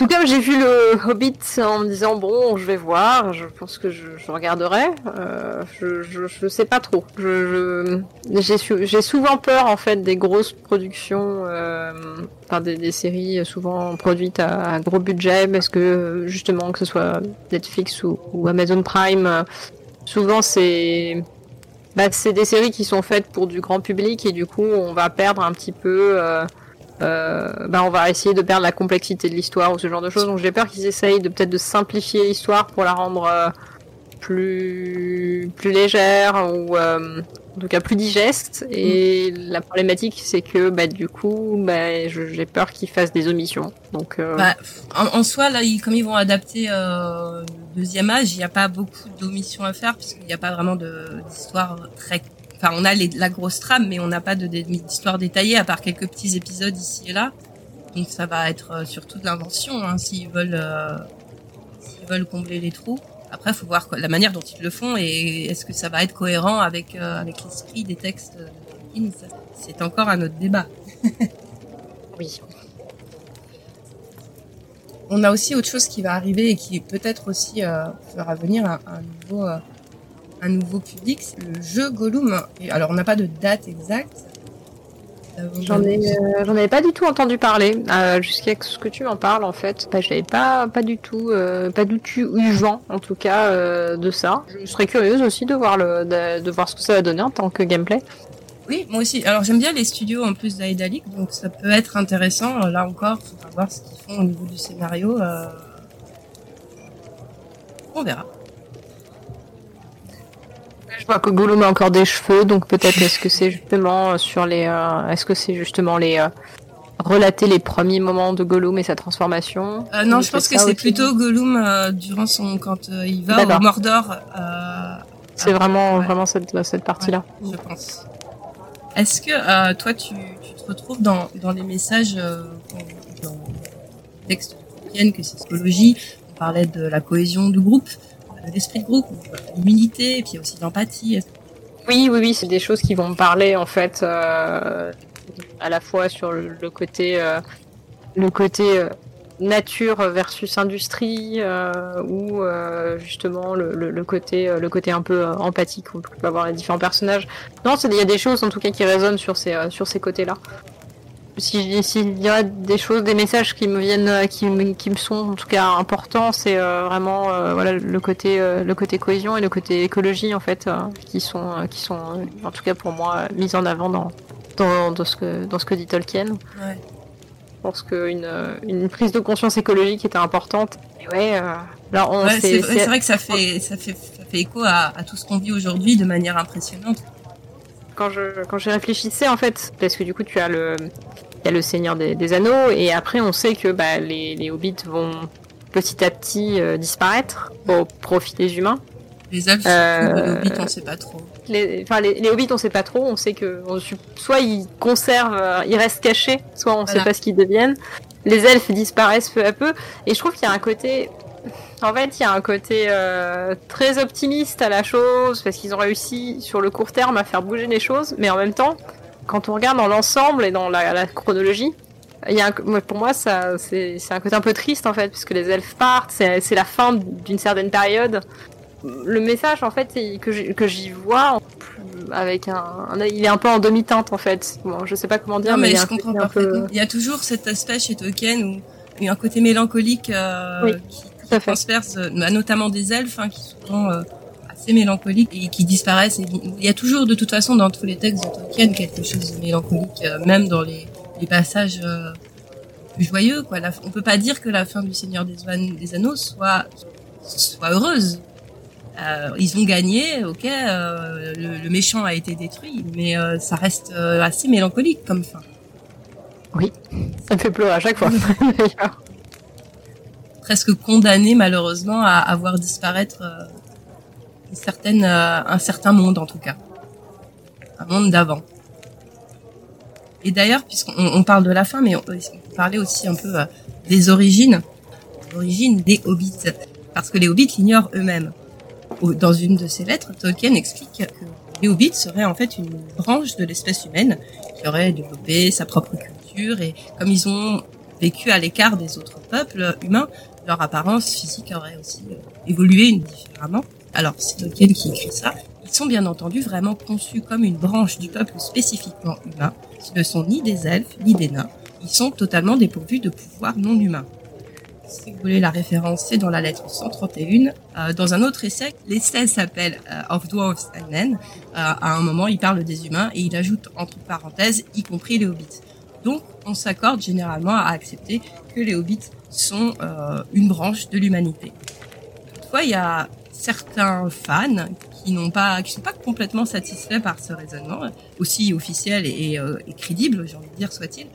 tout cas, j'ai vu le Hobbit en me disant bon, je vais voir, je pense que je, regarderai. Euh, je, je, je, sais pas trop. J'ai souvent peur en fait des grosses productions, euh, enfin des, des, séries souvent produites à, gros budget, parce que justement que ce soit Netflix ou, ou Amazon Prime, souvent c'est bah, c'est des séries qui sont faites pour du grand public et du coup on va perdre un petit peu. Euh, euh, bah on va essayer de perdre la complexité de l'histoire ou ce genre de choses. Donc j'ai peur qu'ils essayent de peut-être de simplifier l'histoire pour la rendre euh, plus plus légère ou euh, en tout cas plus digeste. Et la problématique c'est que bah du coup bah, j'ai peur qu'ils fassent des omissions. Donc euh, bah, en, soi là comme ils vont adapter euh, deuxième âge, il n'y a pas beaucoup d'omissions à faire puisqu'il n'y a pas vraiment d'histoire très Enfin, on a les, la grosse trame, mais on n'a pas d'histoire détaillée à part quelques petits épisodes ici et là. Donc ça va être euh, surtout de l'invention, hein, s'ils veulent, euh, s'ils veulent combler les trous. Après, faut voir la manière dont ils le font et est-ce que ça va être cohérent avec euh, avec l'esprit des textes Tolkien, c'est encore un autre débat. <laughs> oui. On a aussi autre chose qui va arriver et qui peut-être aussi euh, fera venir un, nouveau, euh, un nouveau public, le jeu Gollum. alors on n'a pas de date exacte, J'en ai, euh, j'en avais pas du tout entendu parler euh, jusqu'à ce que tu m'en parles en fait. Bah, je n'avais pas, pas du tout, euh, pas du tout eu vent en tout cas de ça. Je serais curieuse aussi de voir le, de, voir ce que ça va donner en tant que gameplay. Oui, moi aussi. Alors j'aime bien les studios en plus d'Aidalic, donc ça peut être intéressant. Là encore, faudra voir ce qu'ils font au niveau du scénario. On verra. Je vois que Gollum a encore des cheveux, donc peut-être <laughs> est-ce que c'est justement sur les, euh, est-ce que c'est justement les euh, relater les premiers moments de Gollum et sa transformation? Euh, Non, je pense que c'est plutôt Gollum durant son quand il va au Mordor. c'est vraiment vraiment cette cette partie-là. je pense. Est-ce que toi tu, tu, te retrouves dans dans les messages dans le texte que c'est psychologie, on parlait de la cohésion du groupe l'esprit de groupe, l'humilité, puis aussi l'empathie. Oui, oui, oui, c'est des choses qui vont parler en fait, euh, à la fois sur le côté, euh, le côté euh, nature versus industrie, ou justement le, le, côté, le côté un peu empathique qu'on peut avoir les différents personnages. Non, il y a des choses en tout cas qui résonnent sur ces, sur ces côtés-là s'il si, y a des choses, des messages qui me viennent, euh, qui, qui me sont en tout cas importants, c'est euh, vraiment euh, voilà le côté le côté cohésion et le côté écologie en fait qui sont qui sont en tout cas pour moi mis en avant dans dans, ce que dans ce que dit Tolkien. Ouais. Je pense qu'une une prise de conscience écologique était importante. Et ouais, c'est vrai que ça fait ça fait ça fait écho à, à tout ce qu'on vit aujourd'hui de manière impressionnante quand je quand je réfléchissais en fait, parce que du coup tu as le il y a le Seigneur des, Anneaux, et après on sait que bah, les, les hobbits vont petit à petit euh, disparaître au profit des humains. Les elfes, euh, les hobbits, on sait pas trop. Les, enfin, les, hobbits, on sait pas trop. On sait que soit ils conservent, euh, ils restent cachés, soit on sait pas ce qu'ils deviennent. Les elfes disparaissent peu à peu, et je trouve qu'il y a un côté en fait, il y a un côté très optimiste à la chose, parce qu'ils ont réussi sur le court terme à faire bouger les choses, mais en même temps, quand on regarde dans l'ensemble et dans la, chronologie, il y a pour moi, ça, c'est, un côté un peu triste en fait, puisque les elfes partent, c'est, la fin d'une certaine période. Le message en fait que, j'y vois, avec un, il est un peu en demi-teinte en fait. Bon, je sais pas comment dire, mais, je comprends parfaitement. Il y a toujours cet aspect chez Tolkien où il y a un côté mélancolique euh, qui, transperce, euh, bah, notamment des elfes hein, qui sont euh, assez mélancoliques et qui disparaissent. il y a toujours, de toute façon, dans tous les textes de Tolkien, quelque chose de mélancolique, euh, même dans les, les passages euh, plus joyeux. Quoi. La, on peut pas dire que la fin du Seigneur des, des Anneaux soit, soit heureuse. Euh, ils ont gagné, ok, euh, le, le, méchant a été détruit, mais euh, ça reste assez mélancolique comme fin. Oui, ça me fait pleurer à chaque fois. <laughs> Presque condamné malheureusement à, à voir disparaître certaine, euh, un certain monde en tout cas, un monde d'avant. Et d'ailleurs, puisqu'on on parle de la fin, mais on peut parler aussi un peu euh, des origines, origines des hobbits, parce que les hobbits l'ignorent eux-mêmes. Dans une de ses lettres, Tolkien explique que les hobbits seraient en fait une branche de l'espèce humaine qui aurait développé sa propre culture et comme ils ont vécu à l'écart des autres peuples humains, leur apparence physique aurait aussi euh, évolué différemment alors c'est Tolkien qui écrit ça, ils sont bien entendu vraiment conçus comme une branche du peuple spécifiquement humain. Ce ne sont ni des elfes, ni des nains. Ils sont totalement dépourvus de pouvoirs non humains. Si vous voulez la référence, c'est dans la lettre 131. Euh, dans un autre essai, l'essai s'appelle euh, Of Dwarfs and Men. Euh, à un moment, il parle des humains et il ajoute entre parenthèses, y compris les hobbits. Donc, on s'accorde généralement à accepter que les hobbits sont une branche de l'humanité. Toutefois, il y a certains fans qui n'ont pas, qui sont pas complètement satisfaits par ce raisonnement, aussi officiel et, euh, crédible, j'ai envie de dire, soit-il,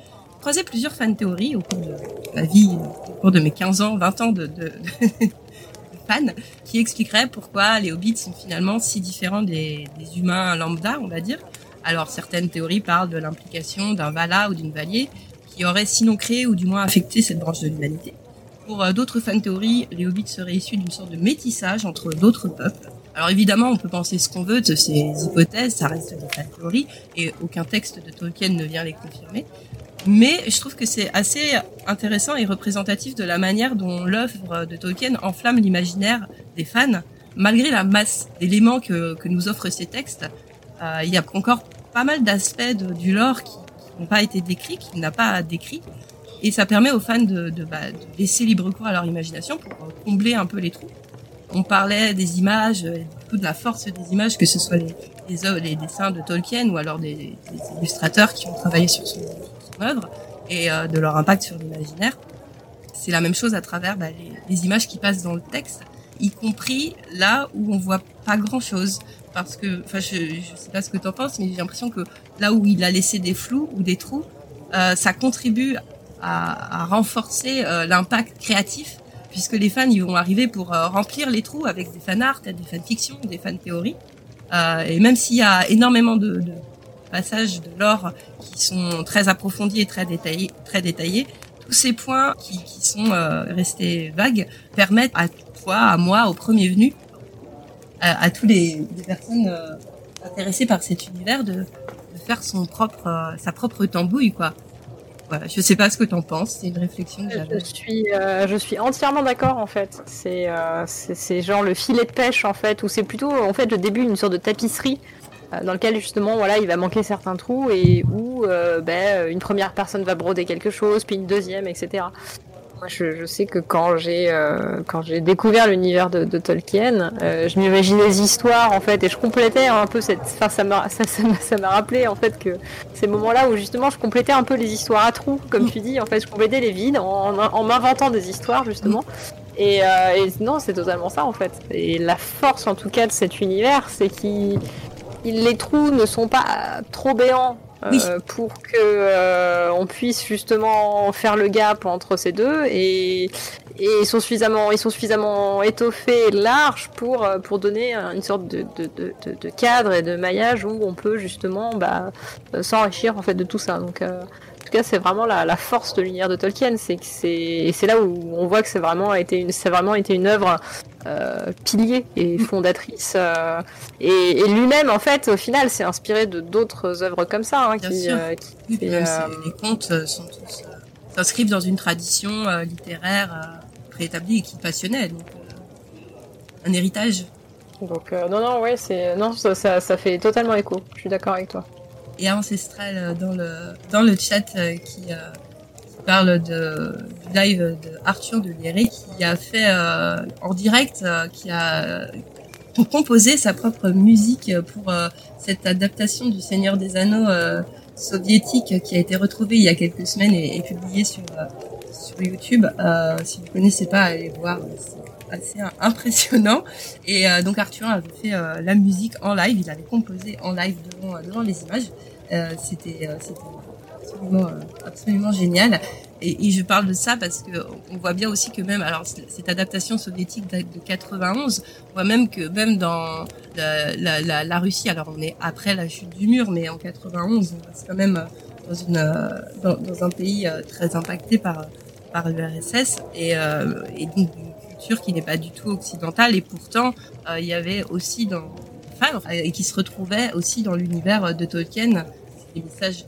croisé plusieurs fan théories au cours de ma vie, au cours de mes 15 ans, 20 ans de, de, de fans, qui expliqueraient pourquoi les hobbits sont finalement si différents des, des humains lambda, on va dire. Alors, certaines théories parlent de l'implication d'un Vala ou d'une Valier qui aurait sinon créé ou du moins affecté cette branche de l'humanité. Pour euh, d'autres fan théories, les hobbits seraient issus d'une sorte de métissage entre d'autres peuples, Alors évidemment, on peut penser ce qu'on veut de ces hypothèses, ça reste des théories, et aucun texte de Tolkien ne vient les confirmer. Mais je trouve que c'est assez intéressant et représentatif de la manière dont l'œuvre de Tolkien enflamme l'imaginaire des fans, malgré la masse d'éléments que, que nous offrent ces textes. Euh, il y a encore pas mal d'aspects du lore qui n'ont pas été décrits, qu'il n'a pas décrit. Et ça permet aux fans de, de, bah, de, laisser libre cours à leur imagination pour combler un peu les trous. On parlait des images, euh, de la force des images, que ce soit les, les, les dessins de Tolkien ou alors des, des, illustrateurs qui ont travaillé sur son, son œuvre et euh, de leur impact sur l'imaginaire. C'est la même chose à travers bah, les, les, images qui passent dans le texte, y compris là où on voit pas grand chose. Parce que, enfin, je, je sais pas ce que tu en penses, mais j'ai l'impression que là où il a laissé des flous ou des trous, euh, ça contribue à, à renforcer euh, l'impact créatif puisque les fans ils vont arriver pour euh, remplir les trous avec des fan art, des fanfictions, des fan théories. Euh, et même s'il y a énormément de, de, passages de l'or qui sont très approfondis et très détaillés, très détaillés, tous ces points qui, qui sont restés vagues permettent à toi, à moi, au premier venu, à, à tous les, les personnes intéressées par cet univers de, de faire son propre, sa propre tambouille, quoi. Voilà, je sais pas ce que tu en penses, c'est une réflexion que j'avais. Je suis, euh, je suis entièrement d'accord en fait. C'est, euh, c'est genre le filet de pêche en fait, ou c'est plutôt en fait le début d'une sorte de tapisserie euh, dans lequel justement voilà il va manquer certains trous et où ben, une première personne va broder quelque chose, puis une deuxième, etc. Moi, je, sais que quand j'ai euh, quand j'ai découvert l'univers de, Tolkien, euh, je m'imaginais des histoires en fait et je complétais un peu cette. Enfin, ça m'a ça, ça m'a rappelé en fait que ces moments-là où justement je complétais un peu les histoires à trous, comme tu dis. En fait, je complétais les vides en, en m'inventant des histoires justement. Et, euh, et non, c'est totalement ça en fait. Et la force en tout cas de cet univers, c'est qu'il les trous ne sont pas trop béants oui. euh, pour que euh, on puisse justement faire le gap entre ces deux et, et ils sont suffisamment ils sont suffisamment étoffés et larges pour pour donner une sorte de, de, de, de, cadre et de maillage où on peut justement bah, s'enrichir en fait de tout ça donc euh, cas, c'est vraiment la, la, force de l'univers de Tolkien, c'est que c'est là où on voit que c'est vraiment été une c'est vraiment été une œuvre euh, pilier et fondatrice. Euh, et, et lui-même, en fait, au final, s'est inspiré de d'autres œuvres comme ça, hein, qui, euh, qui, oui, et, les contes sont tous s'inscrivent dans une tradition littéraire préétablie et qui passionnait, donc un héritage. Donc non, non, ouais, c'est non, ça, ça, ça fait totalement écho. Je suis d'accord avec toi et ancestral dans le dans le chat qui, qui parle de du live de Arthur de Léré qui a fait euh, en direct euh, qui a pour composer sa propre musique pour euh, cette adaptation du Seigneur des Anneaux soviétique qui a été retrouvée il y a quelques semaines et, et publiée sur sur YouTube. si vous connaissez pas, allez voir. Assez impressionnant. Et euh, donc Arthur avait fait euh, la musique en live, il avait composé en live devant, devant les images. Euh, c'était absolument, absolument génial. Et, je parle de ça parce que on voit bien aussi que même, alors cette adaptation soviétique date de 91, on voit même que même dans la, la, la, la Russie, alors on est après la chute du mur, mais en 91, c'est quand même dans, une, dans, dans un pays très impacté par par l'URSS et, euh, et donc qui n'est pas du tout occidentale et pourtant euh, il y avait aussi dans enfin, et qui se retrouvait aussi dans l'univers de Tolkien des messages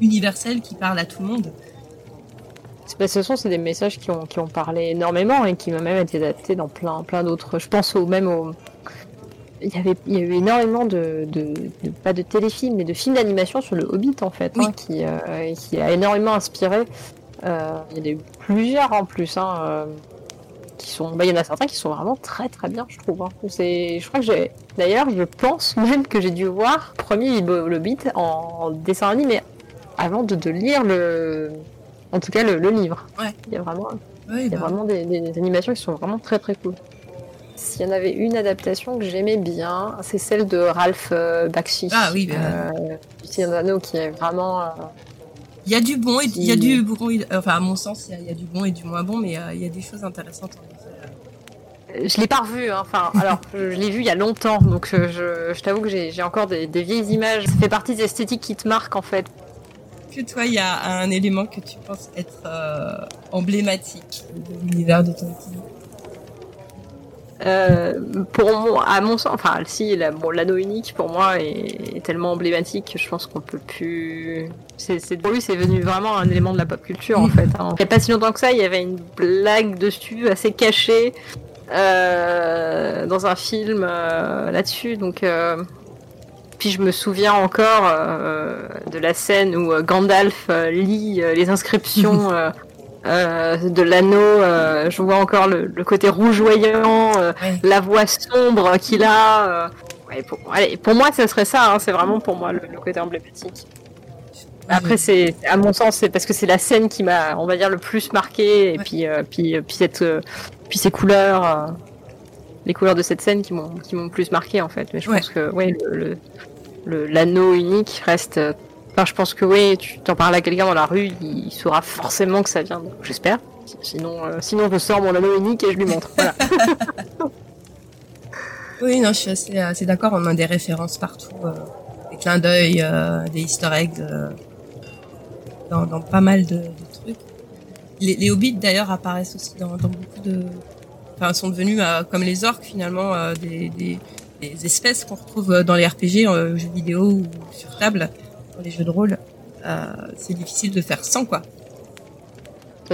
universels qui parlent à tout le monde. De toute façon, c'est des messages qui ont, qui ont parlé énormément et qui ont même été adaptés dans plein, plein d'autres. Je pense au même au. Il y, avait, il y a eu énormément de, de, de pas de téléfilms, mais de films d'animation sur le Hobbit en fait, oui. hein, qui, euh, qui a énormément inspiré. Euh, il y en a eu plusieurs en plus. Hein, euh, qui sont, bah, il y en a certains qui sont vraiment très très bien, je trouve. Hein. C'est, je crois que j'ai, d'ailleurs, je pense <laughs> même que j'ai dû voir premier le beat en dessin animé avant de, de lire le, en tout cas le, le livre. Ouais. Il y a vraiment, il y a bah. vraiment des, des, des, animations qui sont vraiment très très cool. S'il y en avait une adaptation que j'aimais bien, c'est celle de Ralph euh, Bakshi. Ah oui, bah... euh, qui est vraiment. Il y a du bon et il y a du bon. Enfin, à mon sens, il y, a, il y a du bon et du moins bon, mais euh, il y a des choses intéressantes. Je l'ai pas revu. Hein. Enfin, alors, <laughs> je, l'ai vu il y a longtemps, donc je, je, t'avoue que j'ai encore des, des, vieilles images. Ça fait partie des esthétiques qui te marquent en fait. Que toi, il y a un élément que tu penses être euh, emblématique de l'univers de ton film pour moi, à mon sens, enfin, si, bon, l'anneau unique pour moi est, est tellement emblématique que je pense qu'on peut plus. C'est, pour lui, c'est devenu vraiment un élément de la pop culture en fait. hein. Il n'y a pas si longtemps que ça, il y avait une blague dessus assez cachée euh, dans un film euh, là-dessus, donc. Euh... Puis je me souviens encore euh, de la scène où euh, Gandalf euh, lit euh, les inscriptions <laughs> euh, euh, de l'anneau. euh, je vois encore le, le côté rougeoyant, euh, Ouais. la voix sombre qu'il a. euh. Ouais, pour, allez, pour moi, ça serait ça. hein, c'est vraiment pour moi le, le côté emblématique. Après, c'est à mon sens, c'est parce que c'est la scène qui m'a, on va dire, le plus marqué. Et Ouais. puis, euh, puis, euh, puis cette, euh, puis ces couleurs, euh, les couleurs de cette scène qui m'ont, qui m'ont le plus marqué en fait. Mais je Ouais. pense que, ouais, le, le- le- l'anneau unique reste. Enfin, je pense que oui, tu t'en parles à quelqu'un dans la rue, il, saura forcément que ça vient. J'espère. Sinon, euh, sinon, je sors mon anneau unique et je lui montre. <laughs> Voilà. Oui, non, je suis assez, assez d'accord. On a des références partout, euh, des clins d'œil, euh, des Easter eggs euh, dans, dans pas mal de, de trucs. Les, les hobbits d'ailleurs apparaissent aussi dans, dans beaucoup de, enfin, sont devenus euh, comme les orques finalement euh, des, des, des espèces qu'on retrouve dans les RPG, euh, jeux vidéo ou sur table, dans les jeux de rôle. Euh, c'est difficile de faire sans quoi. De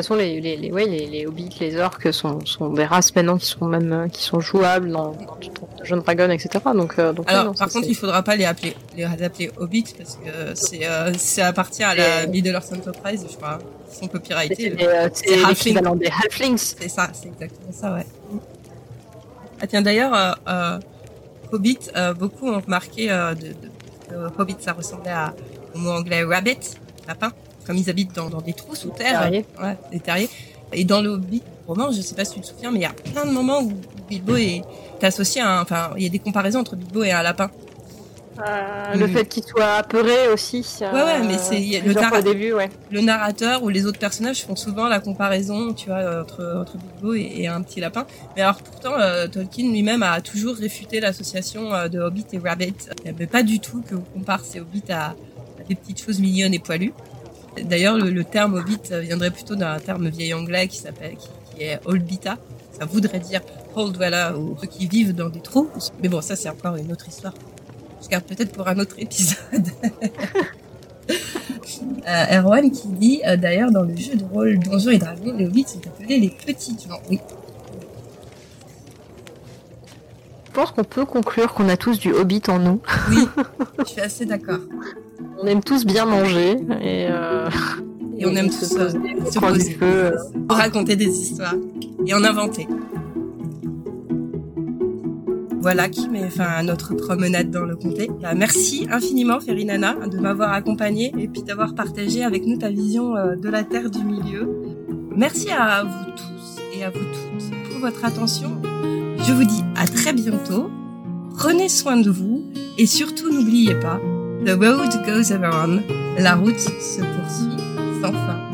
toute façon, les, les, les, ouais, les, les hobbits, les orques sont, sont des races maintenant qui sont même euh, qui sont jouables dans, dans Dungeons Dragon, etc. Donc, euh, donc Alors, non, par ça, contre, il faudra pas les appeler, les appeler Hobbit parce que c'est, euh, ça appartient à la Middle Earth Enterprise, je crois. Ils sont copyrightés. c'est euh, l'équivalent des halflings. C'est ça, c'est exactement ça, ouais. Ah tiens, d'ailleurs, Hobbit, beaucoup ont remarqué de, de, euh, Hobbit, ça ressemblait à, au mot anglais rabbit, lapin, comme ils habitent dans, dans des trous sous terre, Terrier. ouais, des terriers. Et dans le Hobbit roman, je sais pas si tu te souviens, mais il y a plein de moments où Bilbo est associé à un, enfin, il y a des comparaisons entre Bilbo et un lapin. Euh, Oui, Le fait qu'il soit apeuré aussi. Ouais, ouais, mais c'est- le début, ouais. narrateur ou les autres personnages font souvent la comparaison, tu vois, entre, entre Bilbo et, et un petit lapin. Mais alors pourtant, euh, Tolkien lui-même a toujours réfuté l'association euh, de Hobbit et Rabbit. Il n'aimait pas du tout qu'on compare ces Hobbits à des petites choses mignonnes et poilues. D'ailleurs, le, terme Hobbit euh, viendrait plutôt d'un terme vieil anglais qui s'appelle, qui, qui est Holbita. Ça voudrait dire Hole Dweller ou ceux qui vivent dans des trous. Mais bon, ça c'est encore une autre histoire. Je garde peut-être pour un autre épisode. <laughs> Euh, Erwan qui dit euh, d'ailleurs dans le jeu de rôle Donjons et Dragons, les hobbits sont appelés les petits gens. Oui. Je pense qu'on peut conclure qu'on a tous du hobbit en nous. Oui, <laughs> je suis assez d'accord. On aime tous bien manger et, euh, Et on aime se tous euh, poser, se poser, du feu. euh. raconter des histoires et en inventer. Voilà qui met fin à notre promenade dans le comté. Bah, merci infiniment Ferinana de m'avoir accompagné et puis d'avoir partagé avec nous ta vision euh, de la Terre du Milieu. Merci à vous tous et à vous toutes pour votre attention. Je vous dis à très bientôt. Prenez soin de vous et surtout n'oubliez pas, the road goes on. La route se poursuit sans fin.